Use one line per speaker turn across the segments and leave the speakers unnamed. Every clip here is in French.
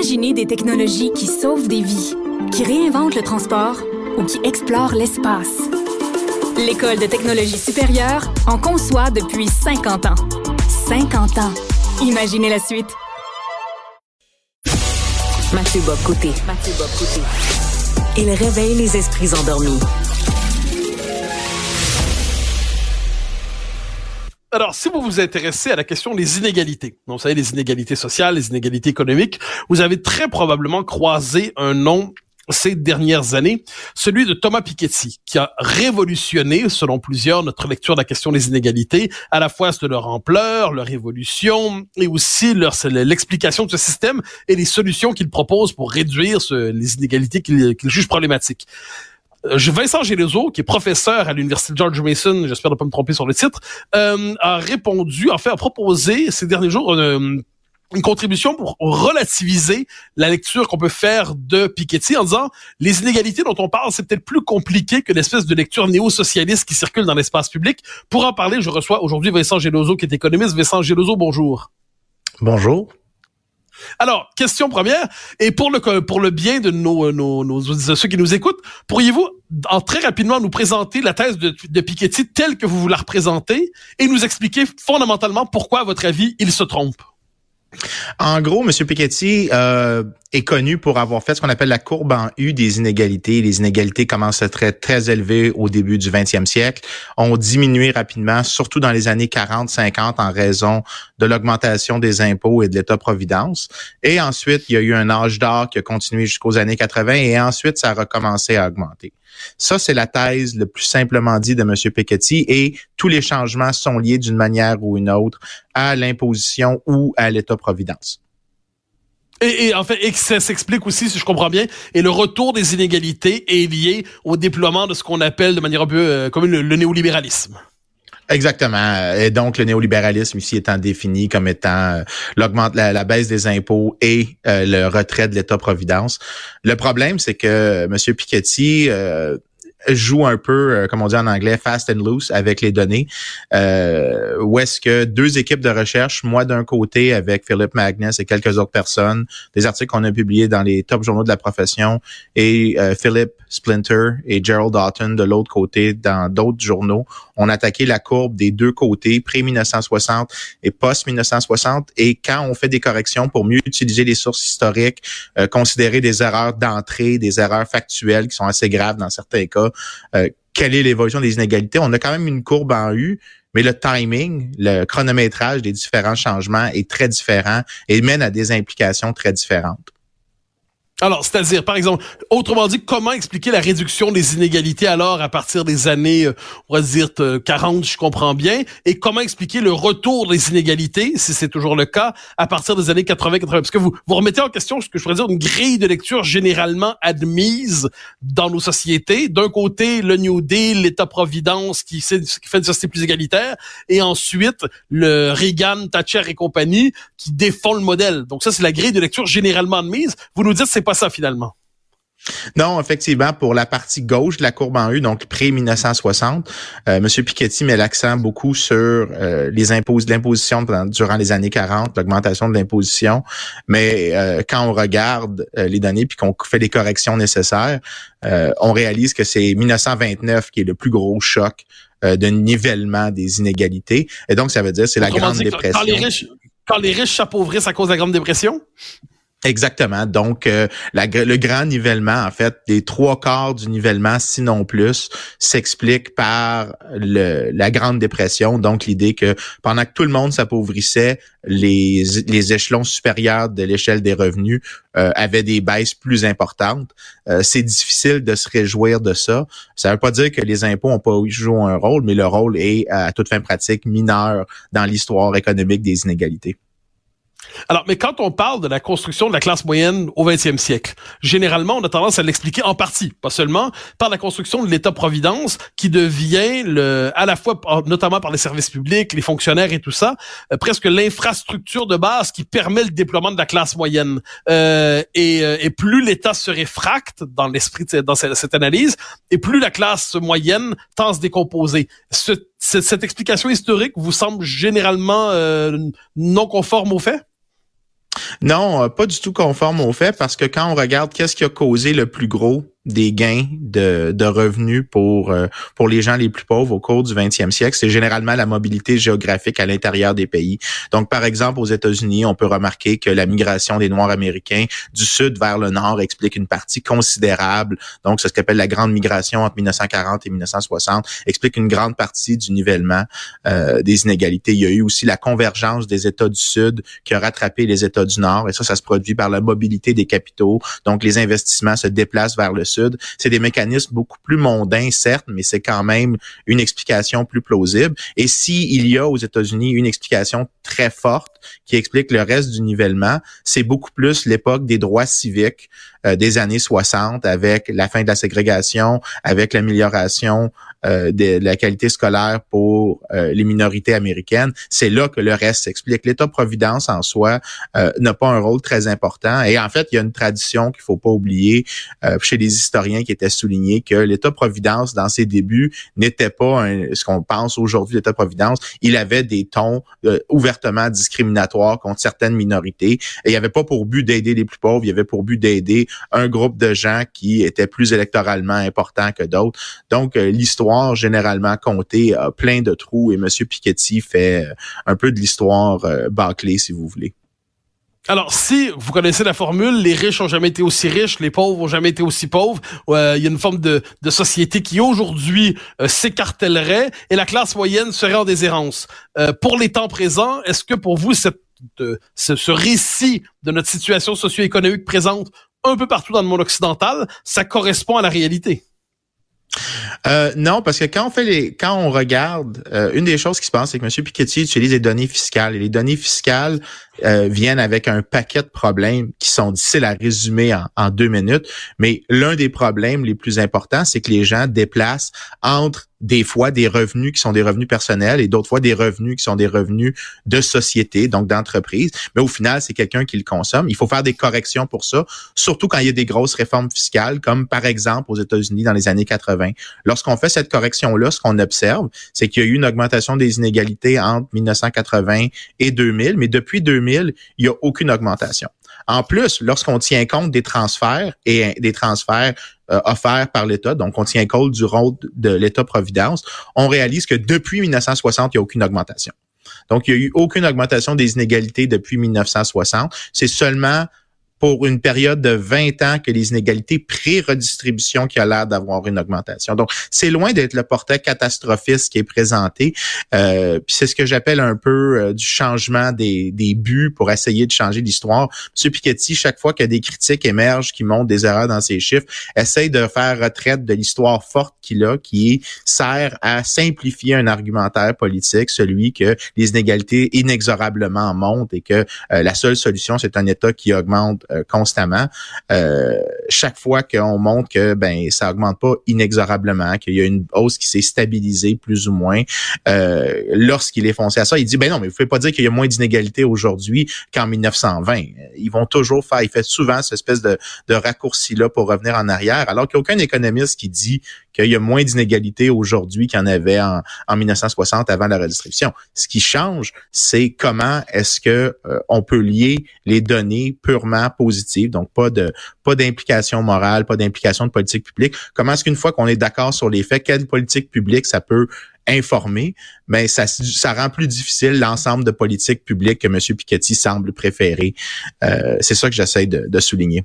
Imaginez des technologies qui sauvent des vies, qui réinventent le transport ou qui explorent l'espace. L'École de technologie supérieure en conçoit depuis 50 ans. 50 ans. Imaginez la suite.
Mathieu Bob Côté. Mathieu Bob Côté. Il réveille les esprits endormis.
Alors, si vous vous intéressez à la question des inégalités, vous savez, les inégalités sociales, les inégalités économiques, vous avez très probablement croisé un nom ces dernières années, celui de Thomas Piketty, qui a révolutionné, selon plusieurs, notre lecture de la question des inégalités, à la fois de leur ampleur, leur évolution, et aussi l'explication de ce système et les solutions qu'il propose pour réduire les inégalités qu'il juge problématiques. Euh, Vincent Gélézo, qui est professeur à l'université George Mason, j'espère ne pas me tromper sur le titre, euh, a répondu, en fait, a proposé ces derniers jours une, une contribution pour relativiser la lecture qu'on peut faire de Piketty en disant les inégalités dont on parle, c'est peut-être plus compliqué que l'espèce de lecture néo-socialiste qui circule dans l'espace public. Pour en parler, je reçois aujourd'hui Vincent Gélozo, qui est économiste. Vincent Gélozo, bonjour.
Bonjour.
Alors, question première, et pour le pour le bien de nos, nos, ceux qui nous écoutent, pourriez-vous très rapidement nous présenter la thèse de, Piketty telle que vous la représentez et nous expliquer fondamentalement pourquoi, à votre avis, il se trompe?
En gros, M. Piketty euh, est connu pour avoir fait ce qu'on appelle la courbe en U des inégalités. Les inégalités commencent à être très, très élevées au début du 20e siècle, ont diminué rapidement, surtout dans les années 40-50 en raison de l'augmentation des impôts et de l'État-providence. Et ensuite, il y a eu un âge d'or qui a continué jusqu'aux années 80 et ensuite, ça a recommencé à augmenter. Ça, c'est la thèse le plus simplement dit de M. Piketty et tous les changements sont liés d'une manière ou une autre à l'imposition ou à l'État-providence.
Et, en fait, et ça s'explique aussi, si je comprends bien, et le retour des inégalités est lié au déploiement de ce qu'on appelle de manière un peu euh, comme le néolibéralisme.
Exactement. Et donc, le néolibéralisme ici étant défini comme étant euh, l'augmente la, baisse des impôts et euh, le retrait de l'État-providence. Le problème, c'est que M. Piketty euh, joue un peu, euh, comme on dit en anglais, fast and loose avec les données. Euh, où est-ce que deux équipes de recherche, moi d'un côté avec Philip Magnus et quelques autres personnes, des articles qu'on a publiés dans les top journaux de la profession, et euh, Philip Splinter et Gerald Doughton de l'autre côté dans d'autres journaux, on a attaqué la courbe des deux côtés, pré-1960 et post-1960. Et quand on fait des corrections pour mieux utiliser les sources historiques, euh, considérer des erreurs d'entrée, des erreurs factuelles qui sont assez graves dans certains cas, euh, quelle est l'évolution des inégalités? On a quand même une courbe en U, mais le timing, le chronométrage des différents changements est très différent et mène à des implications très différentes.
Alors, c'est-à-dire, par exemple, autrement dit, comment expliquer la réduction des inégalités alors à partir des années, euh, on va dire 40, je comprends bien, et comment expliquer le retour des inégalités, si c'est toujours le cas, à partir des années 80-80? Parce que vous, vous remettez en question ce que je pourrais dire une grille de lecture généralement admise dans nos sociétés. D'un côté, le New Deal, l'État-providence qui fait une société plus égalitaire, et ensuite, le Reagan, Thatcher et compagnie qui défend le modèle. Donc ça, c'est la grille de lecture généralement admise. Vous nous dites c'est ça finalement.
Non, effectivement, pour la partie gauche de la courbe en U, donc pré-1960, euh, M. Piketty met l'accent beaucoup sur euh, les impôts, l'imposition durant les années 40, l'augmentation de l'imposition. Mais euh, quand on regarde euh, les données puis qu'on fait les corrections nécessaires, on réalise que c'est 1929 qui est le plus gros choc de nivellement des inégalités. Et donc, ça veut dire c'est la Grande Dépression. Quand les,
riches, quand les riches s'appauvrissent à cause de la Grande Dépression?
Exactement. Donc, euh, le grand nivellement, en fait, les trois quarts du nivellement, sinon plus, s'explique par le, la Grande Dépression. Donc, l'idée que pendant que tout le monde s'appauvrissait, les, les échelons supérieurs de l'échelle des revenus euh, avaient des baisses plus importantes. Euh, c'est difficile de se réjouir de ça. Ça ne veut pas dire que les impôts n'ont pas joué un rôle, mais le rôle est, à toute fin pratique, mineur dans l'histoire économique des inégalités.
Alors, mais quand on parle de la construction de la classe moyenne au 20e siècle, généralement, on a tendance à l'expliquer en partie, pas seulement, par la construction de l'État-providence qui devient, le, à la fois, notamment par les services publics, les fonctionnaires et tout ça, euh, presque l'infrastructure de base qui permet le déploiement de la classe moyenne. Euh, et, euh, et, plus l'État se réfracte dans l'esprit, dans cette, analyse, et plus la classe moyenne tend à se décomposer. Ce, cette, explication historique vous semble généralement euh, non conforme aux faits?
Non, pas du tout conforme au fait parce que quand on regarde qu'est-ce qui a causé le plus gros des gains de, de revenus pour euh, pour les gens les plus pauvres au cours du 20e siècle, c'est généralement la mobilité géographique à l'intérieur des pays. Donc, par exemple, aux États-Unis, on peut remarquer que la migration des Noirs américains du sud vers le nord explique une partie considérable. Donc, ce qu'on appelle la grande migration entre 1940 et 1960 explique une grande partie du nivellement euh, des inégalités. Il y a eu aussi la convergence des États du sud qui a rattrapé les États du nord, et ça, ça se produit par la mobilité des capitaux. Donc, les investissements se déplacent vers le C'est des mécanismes beaucoup plus mondains, certes, mais c'est quand même une explication plus plausible. Et s'il y a aux États-Unis une explication très forte qui explique le reste du nivellement, c'est beaucoup plus l'époque des droits civiques euh, des années 60 avec la fin de la ségrégation, avec l'amélioration euh, de, la qualité scolaire pour euh, les minorités américaines. C'est là que le reste s'explique. L'État-providence en soi n'a pas un rôle très important. Et en fait, il y a une tradition qu'il faut pas oublier chez les historiens qui étaient soulignés que l'État-providence, dans ses débuts, n'était pas ce qu'on pense aujourd'hui l'État-providence. Il avait des tons ouvertement discriminatoires contre certaines minorités. Et il avait pas pour but d'aider les plus pauvres, il y avait pour but d'aider un groupe de gens qui étaient plus électoralement importants que d'autres. Donc, euh, généralement comptée a plein de trous et M. Piketty fait euh, un peu de l'histoire euh, bâclée, si vous voulez.
Alors, si vous connaissez la formule, les riches ont jamais été aussi riches, les pauvres ont jamais été aussi pauvres, il y a une forme de, société qui aujourd'hui s'écartellerait et la classe moyenne serait en déshérence. pour les temps présents, est-ce que pour vous, ce, récit de notre situation socio-économique présente un peu partout dans le monde occidental, ça correspond à la réalité?
Euh, non, parce que quand on fait les, quand on regarde, euh, une des choses qui se passe, c'est que M. Piketty utilise les données fiscales et les données fiscales euh, viennent avec un paquet de problèmes qui sont difficiles à résumer en, en deux minutes. Mais l'un des problèmes les plus importants, c'est que les gens déplacent entre des fois des revenus qui sont des revenus personnels et d'autres fois des revenus qui sont des revenus de société, donc d'entreprise. Mais au final, c'est quelqu'un qui le consomme. Il faut faire des corrections pour ça, surtout quand il y a des grosses réformes fiscales, comme par exemple aux États-Unis dans les années 80. Lorsqu'on fait cette correction-là, ce qu'on observe, c'est qu'il y a eu une augmentation des inégalités entre 1980 et 2000, mais depuis 2000, il n'y a aucune augmentation. En plus, lorsqu'on tient compte des transferts et des transferts euh, offerts par l'État, donc on tient compte du rôle de l'État-providence, on réalise que depuis 1960, il n'y a aucune augmentation. Donc, il n'y a eu aucune augmentation des inégalités depuis 1960. C'est seulement pour une période de 20 ans que les inégalités pré-redistribution qui a l'air d'avoir une augmentation. Donc, c'est loin d'être le portrait catastrophiste qui est présenté. Euh, puis c'est ce que j'appelle un peu euh, du changement des, des buts pour essayer de changer l'histoire. M. Piketty, chaque fois que des critiques émergent qui montrent des erreurs dans ses chiffres, essaye de faire retraite de l'histoire forte qu'il a, qui sert à simplifier un argumentaire politique, celui que les inégalités inexorablement montent et que euh, la seule solution, c'est un État qui augmente constamment. Euh, chaque fois qu'on montre que ben ça augmente pas inexorablement, qu'il y a une hausse qui s'est stabilisée plus ou moins, euh, lorsqu'il est foncé à ça, il dit ben non, mais vous pouvez pas dire qu'il y a moins d'inégalités aujourd'hui qu'en 1920. Ils vont toujours faire, il fait souvent cette espèce de, de raccourci là pour revenir en arrière, alors qu'il n'y a aucun économiste qui dit qu'il y a moins d'inégalités aujourd'hui qu'il y en avait en, en 1960 avant la redistribution. Ce qui change, c'est comment est-ce que on peut lier les données purement donc pas de pas d'implication morale, pas d'implication de politique publique. Comment est-ce qu'une fois qu'on est d'accord sur les faits, quelle politique publique ça peut informer, mais ça, ça rend plus difficile l'ensemble de politiques publiques que M. Piketty semble préférer. Euh, c'est ça que j'essaie de souligner.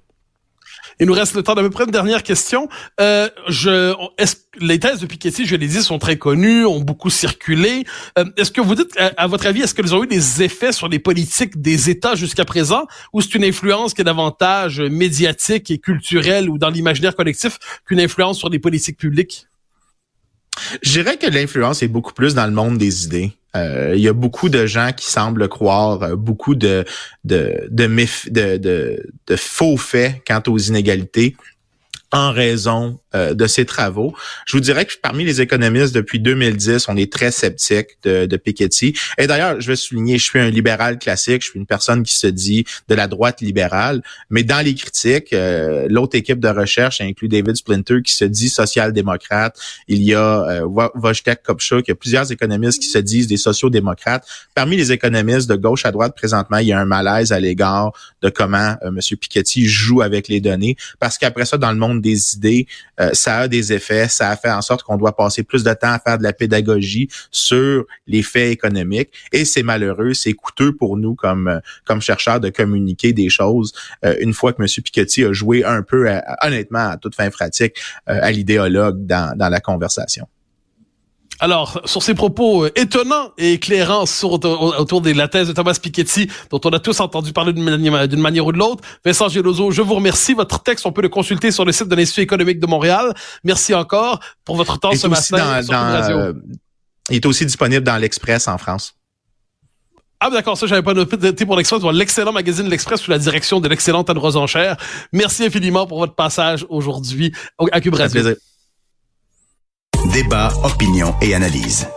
Il nous reste le temps d'à peu près une dernière question. Euh, je, les thèses de Piketty, je l'ai dit, sont très connues, ont beaucoup circulé. Euh, est-ce que vous dites, à, votre avis, est-ce qu'elles ont eu des effets sur les politiques des États jusqu'à présent, ou c'est une influence qui est davantage médiatique et culturelle ou dans l'imaginaire collectif qu'une influence sur les politiques publiques?
Je dirais que l'influence est beaucoup plus dans le monde des idées. Euh, il y a beaucoup de gens qui semblent croire euh, beaucoup de de de, de, de, faux faits quant aux inégalités en raison euh, de ses travaux. Je vous dirais que parmi les économistes depuis 2010, on est très sceptique de, de Piketty. Et d'ailleurs, je vais souligner, je suis un libéral classique, je suis une personne qui se dit de la droite libérale, mais dans les critiques, euh, l'autre équipe de recherche inclut David Splinter qui se dit social-démocrate. Il y a euh, Wojtek Kopchuk, il y a plusieurs économistes qui se disent des sociaux-démocrates. Parmi les économistes de gauche à droite présentement, il y a un malaise à l'égard de comment euh, M. Piketty joue avec les données, parce qu'après ça, dans le monde des idées, euh, ça a des effets, ça a fait en sorte qu'on doit passer plus de temps à faire de la pédagogie sur les faits économiques, et c'est malheureux, c'est coûteux pour nous comme euh, comme chercheurs de communiquer des choses une fois que M. Piketty a joué un peu, honnêtement, à toute fin pratique, à l'idéologue dans, dans la conversation.
Alors, sur ces propos euh, étonnants et éclairants sur, autour de la thèse de Thomas Piketty, dont on a tous entendu parler d'une manière, ou de l'autre, Vincent Gelozo, je vous remercie. Votre texte, on peut le consulter sur le site de l'Institut économique de Montréal. Merci encore pour votre temps ce matin sur Radio. Euh,
il est aussi disponible dans l'Express en France.
Ah d'accord, ça j'avais pas noté pour l'Express, l'excellent magazine L'Express sous la direction de l'excellente Anne Rosenchère. Merci infiniment pour votre passage aujourd'hui à Cube Radio.
Débat, opinion et analyse.